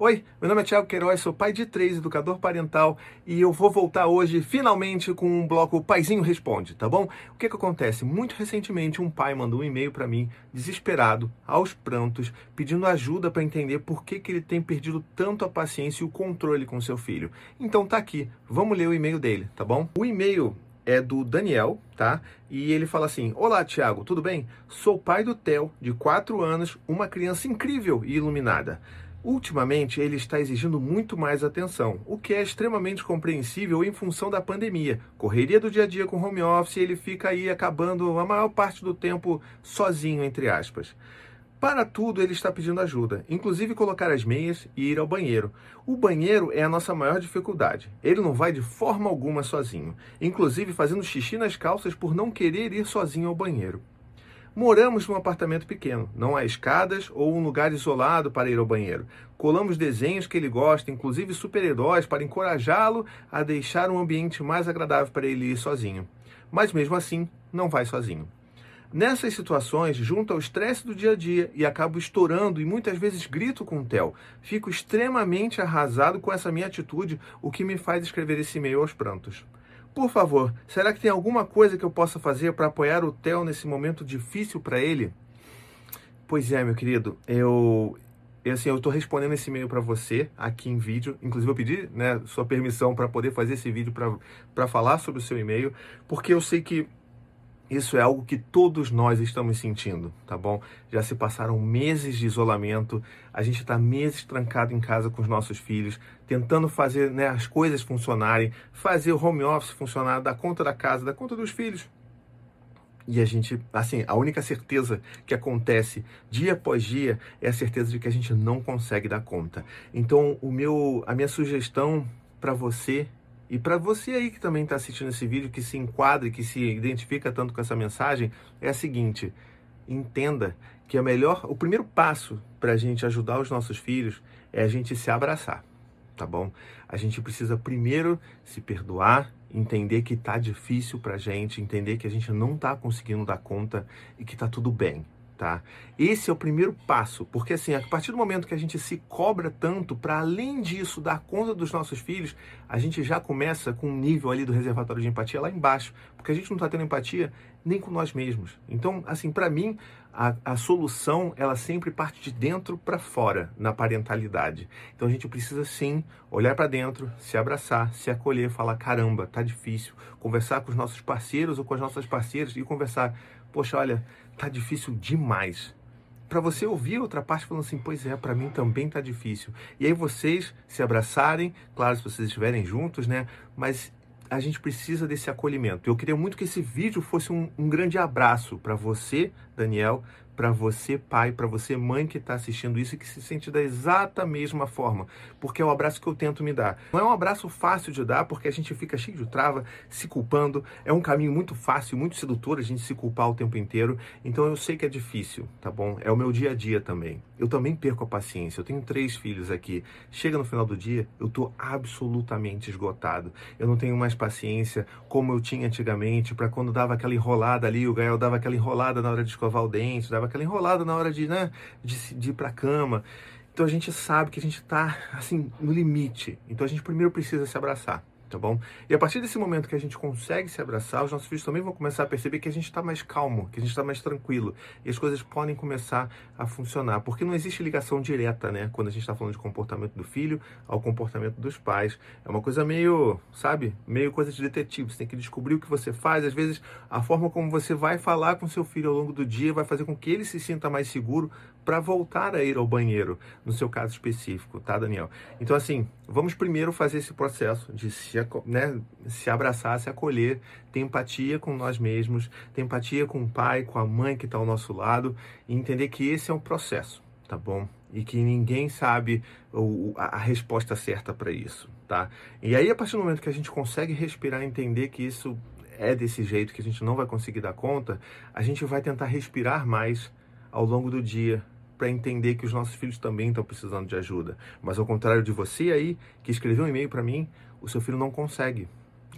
Oi, meu nome é Thiago Queiroz, sou pai de três, educador parental, e eu vou voltar hoje finalmente com um bloco Paizinho Responde, tá bom? O que que acontece? Muito recentemente um pai mandou um e-mail para mim, desesperado, aos prantos, pedindo ajuda para entender por que, que ele tem perdido tanto a paciência e o controle com seu filho. Então tá aqui, vamos ler o e-mail dele, tá bom? O e-mail é do Daniel, tá? E ele fala assim: Olá, Tiago, tudo bem? Sou pai do Theo, de 4 anos, uma criança incrível e iluminada. Ultimamente, ele está exigindo muito mais atenção, o que é extremamente compreensível em função da pandemia. Correria do dia a dia com home office, ele fica aí acabando a maior parte do tempo sozinho, entre aspas. Para tudo, ele está pedindo ajuda, inclusive colocar as meias e ir ao banheiro. O banheiro é a nossa maior dificuldade. Ele não vai de forma alguma sozinho, inclusive fazendo xixi nas calças por não querer ir sozinho ao banheiro. Moramos num apartamento pequeno, não há escadas ou um lugar isolado para ir ao banheiro. Colamos desenhos que ele gosta, inclusive super-heróis, para encorajá-lo a deixar um ambiente mais agradável para ele ir sozinho. Mas mesmo assim, não vai sozinho. Nessas situações, junto ao estresse do dia a dia e acabo estourando e muitas vezes grito com o Theo. Fico extremamente arrasado com essa minha atitude, o que me faz escrever esse e-mail aos prantos. Por favor, será que tem alguma coisa que eu possa fazer para apoiar o Theo nesse momento difícil para ele? Pois é, meu querido, eu assim, eu estou respondendo esse e-mail para você aqui em vídeo. Inclusive, eu pedi né, sua permissão para poder fazer esse vídeo para falar sobre o seu e-mail, porque eu sei que isso é algo que todos nós estamos sentindo, tá bom? Já se passaram meses de isolamento, a gente está meses trancado em casa com os nossos filhos, tentando fazer né, as coisas funcionarem, fazer o home office funcionar, dar conta da casa, dar conta dos filhos. E a gente, assim, a única certeza que acontece dia após dia é a certeza de que a gente não consegue dar conta. Então, o meu, a minha sugestão para você e para você aí que também está assistindo esse vídeo, que se enquadra, que se identifica tanto com essa mensagem, é a seguinte: entenda que a melhor, o primeiro passo para a gente ajudar os nossos filhos é a gente se abraçar, tá bom? A gente precisa primeiro se perdoar, entender que tá difícil para gente, entender que a gente não está conseguindo dar conta e que tá tudo bem, tá? Esse é o primeiro passo, porque assim, a partir do momento que a gente se cobra tanto para além disso dar conta dos nossos filhos, a gente já começa com um nível ali do reservatório de empatia lá embaixo, porque a gente não está tendo empatia nem com nós mesmos. Então, assim, para mim, a, a, solução ela sempre parte de dentro para fora na parentalidade. Então a gente precisa sim olhar para dentro, se abraçar, se acolher, falar caramba, tá difícil, conversar com os nossos parceiros ou com as nossas parceiras e conversar, poxa, olha, tá difícil demais. Para você ouvir outra parte falando assim, pois é, para mim também tá difícil. E aí vocês se abraçarem, claro, se vocês estiverem juntos, né? Mas a gente precisa desse acolhimento. Eu queria muito que esse vídeo fosse um, um grande abraço para você, Daniel, para você, pai, para você, mãe que está assistindo isso e que se sente da exata mesma forma, porque é o abraço que eu tento me dar. Não é um abraço fácil de dar, porque a gente fica cheio de trava, se culpando. É um caminho muito fácil, muito sedutor a gente se culpar o tempo inteiro. Então eu sei que é difícil, tá bom? É o meu dia a dia também. Eu também perco a paciência. Eu tenho três filhos aqui. Chega no final do dia, eu tô absolutamente esgotado. Eu não tenho mais paciência como eu tinha antigamente, para quando dava aquela enrolada ali, o Gael dava aquela enrolada na hora de escovar o dente, dava aquela enrolada na hora de, né, de, de ir para cama. Então a gente sabe que a gente está assim no limite. Então a gente primeiro precisa se abraçar tá bom? E a partir desse momento que a gente consegue se abraçar, os nossos filhos também vão começar a perceber que a gente está mais calmo, que a gente está mais tranquilo e as coisas podem começar a funcionar, porque não existe ligação direta, né? Quando a gente está falando de comportamento do filho ao comportamento dos pais, é uma coisa meio, sabe, meio coisa de detetive. Você tem que descobrir o que você faz. Às vezes, a forma como você vai falar com seu filho ao longo do dia vai fazer com que ele se sinta mais seguro para voltar a ir ao banheiro, no seu caso específico, tá, Daniel? Então, assim, vamos primeiro fazer esse processo de se, né, se abraçar, se acolher, ter empatia com nós mesmos, ter empatia com o pai, com a mãe que está ao nosso lado e entender que esse é um processo, tá bom? E que ninguém sabe a, a resposta certa para isso, tá? E aí, a partir do momento que a gente consegue respirar e entender que isso é desse jeito, que a gente não vai conseguir dar conta, a gente vai tentar respirar mais ao longo do dia, para entender que os nossos filhos também estão precisando de ajuda. Mas ao contrário de você aí, que escreveu um e-mail para mim, o seu filho não consegue.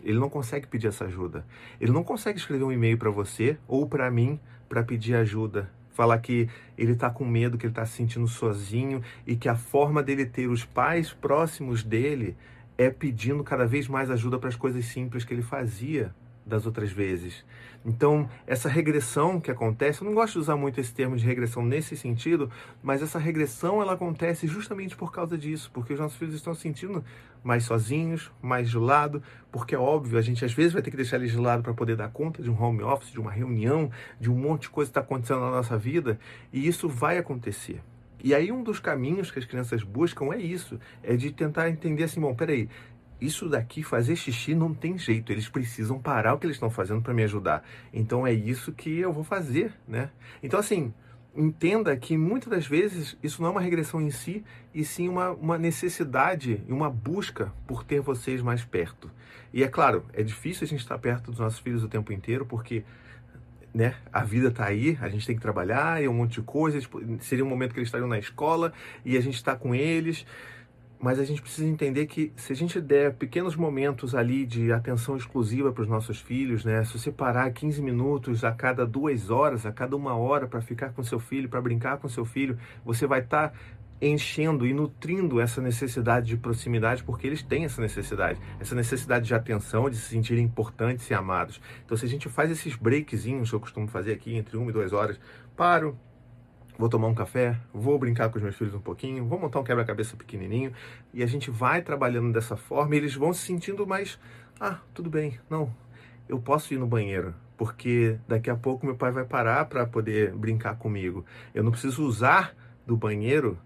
Ele não consegue pedir essa ajuda. Ele não consegue escrever um e-mail para você ou para mim para pedir ajuda falar que ele está com medo, que ele está se sentindo sozinho e que a forma dele ter os pais próximos dele é pedindo cada vez mais ajuda para as coisas simples que ele fazia das outras vezes. Então, essa regressão que acontece, eu não gosto de usar muito esse termo de regressão nesse sentido, mas essa regressão ela acontece justamente por causa disso, porque os nossos filhos estão se sentindo mais sozinhos, mais de lado, porque é óbvio, a gente às vezes vai ter que deixar eles de lado para poder dar conta de um home office, de uma reunião, de um monte de coisa que está acontecendo na nossa vida, e isso vai acontecer. E aí um dos caminhos que as crianças buscam é isso, é de tentar entender assim, bom, peraí, isso daqui, fazer xixi, não tem jeito. Eles precisam parar o que eles estão fazendo para me ajudar. Então é isso que eu vou fazer, né? Então, assim, entenda que muitas das vezes isso não é uma regressão em si, e sim uma, uma necessidade e uma busca por ter vocês mais perto. E é claro, é difícil a gente estar perto dos nossos filhos o tempo inteiro, porque né, a vida está aí, a gente tem que trabalhar e um monte de coisas. Seria um momento que eles estariam na escola e a gente está com eles mas a gente precisa entender que se a gente der pequenos momentos ali de atenção exclusiva para os nossos filhos, né? Se você parar 15 minutos a cada duas horas, a cada uma hora para ficar com seu filho, para brincar com seu filho, você vai estar tá enchendo e nutrindo essa necessidade de proximidade, porque eles têm essa necessidade, essa necessidade de atenção, de se sentirem importantes e amados. Então, se a gente faz esses breakzinhos que eu costumo fazer aqui entre uma e duas horas, paro, vou tomar um café, vou brincar com os meus filhos um pouquinho, vou montar um quebra-cabeça pequenininho e a gente vai trabalhando dessa forma e eles vão se sentindo mais, ah, tudo bem, não, eu posso ir no banheiro, porque daqui a pouco meu pai vai parar para poder brincar comigo. Eu não preciso usar do banheiro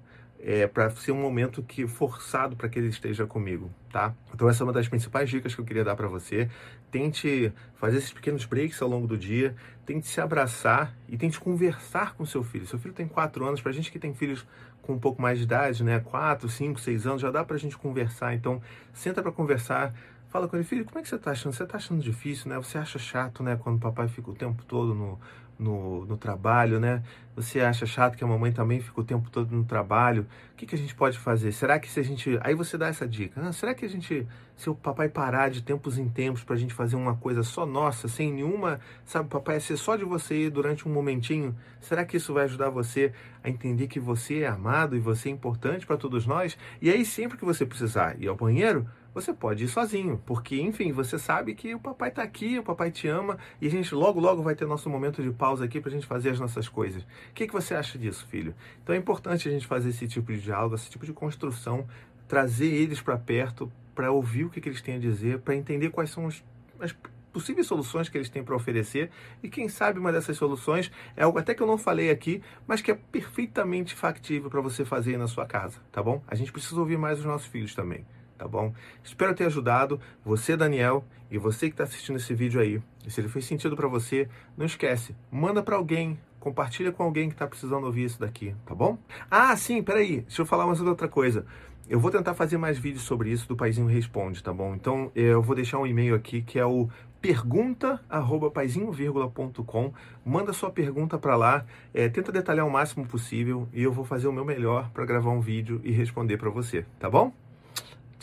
é, para ser um momento que forçado para que ele esteja comigo, tá? Então essa é uma das principais dicas que eu queria dar para você. Tente fazer esses pequenos breaks ao longo do dia, tente se abraçar e tente conversar com seu filho. Seu filho tem quatro anos, para gente que tem filhos com um pouco mais de idade, né, quatro, cinco, seis anos, já dá para a gente conversar. Então senta para conversar. Fala com ele, filho, como é que você está achando? Você está achando difícil, né? Você acha chato, né? Quando o papai fica o tempo todo no, no, no trabalho, né? Você acha chato que a mamãe também fica o tempo todo no trabalho? O que, que a gente pode fazer? Será que se a gente. Aí você dá essa dica. Ah, será que a gente, se o papai parar de tempos em tempos para a gente fazer uma coisa só nossa, sem nenhuma. Sabe, papai, é ser só de você durante um momentinho? Será que isso vai ajudar você a entender que você é amado e você é importante para todos nós? E aí, sempre que você precisar ir ao banheiro, você pode ir sozinho, porque, enfim, você sabe que o papai está aqui, o papai te ama e a gente logo, logo vai ter nosso momento de pausa aqui para a gente fazer as nossas coisas. O que, que você acha disso, filho? Então é importante a gente fazer esse tipo de diálogo, esse tipo de construção, trazer eles para perto, para ouvir o que, que, eles têm a dizer, para entender quais são as possíveis soluções que eles têm para oferecer e quem sabe uma dessas soluções é algo até que eu não falei aqui, mas que é perfeitamente factível para você fazer na sua casa, tá bom? A gente precisa ouvir mais os nossos filhos também tá bom? Espero ter ajudado você, Daniel, e você que está assistindo esse vídeo aí. E se ele fez sentido para você, não esquece, manda para alguém, compartilha com alguém que está precisando ouvir isso daqui, tá bom? Ah, sim, peraí, deixa eu falar mais outra coisa. Eu vou tentar fazer mais vídeos sobre isso do Paizinho Responde, tá bom? Então eu vou deixar um e-mail aqui que é o pergunta@paizinho.com. Manda sua pergunta para lá, é, tenta detalhar o máximo possível e eu vou fazer o meu melhor para gravar um vídeo e responder para você, tá bom?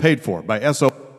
paid for by SO.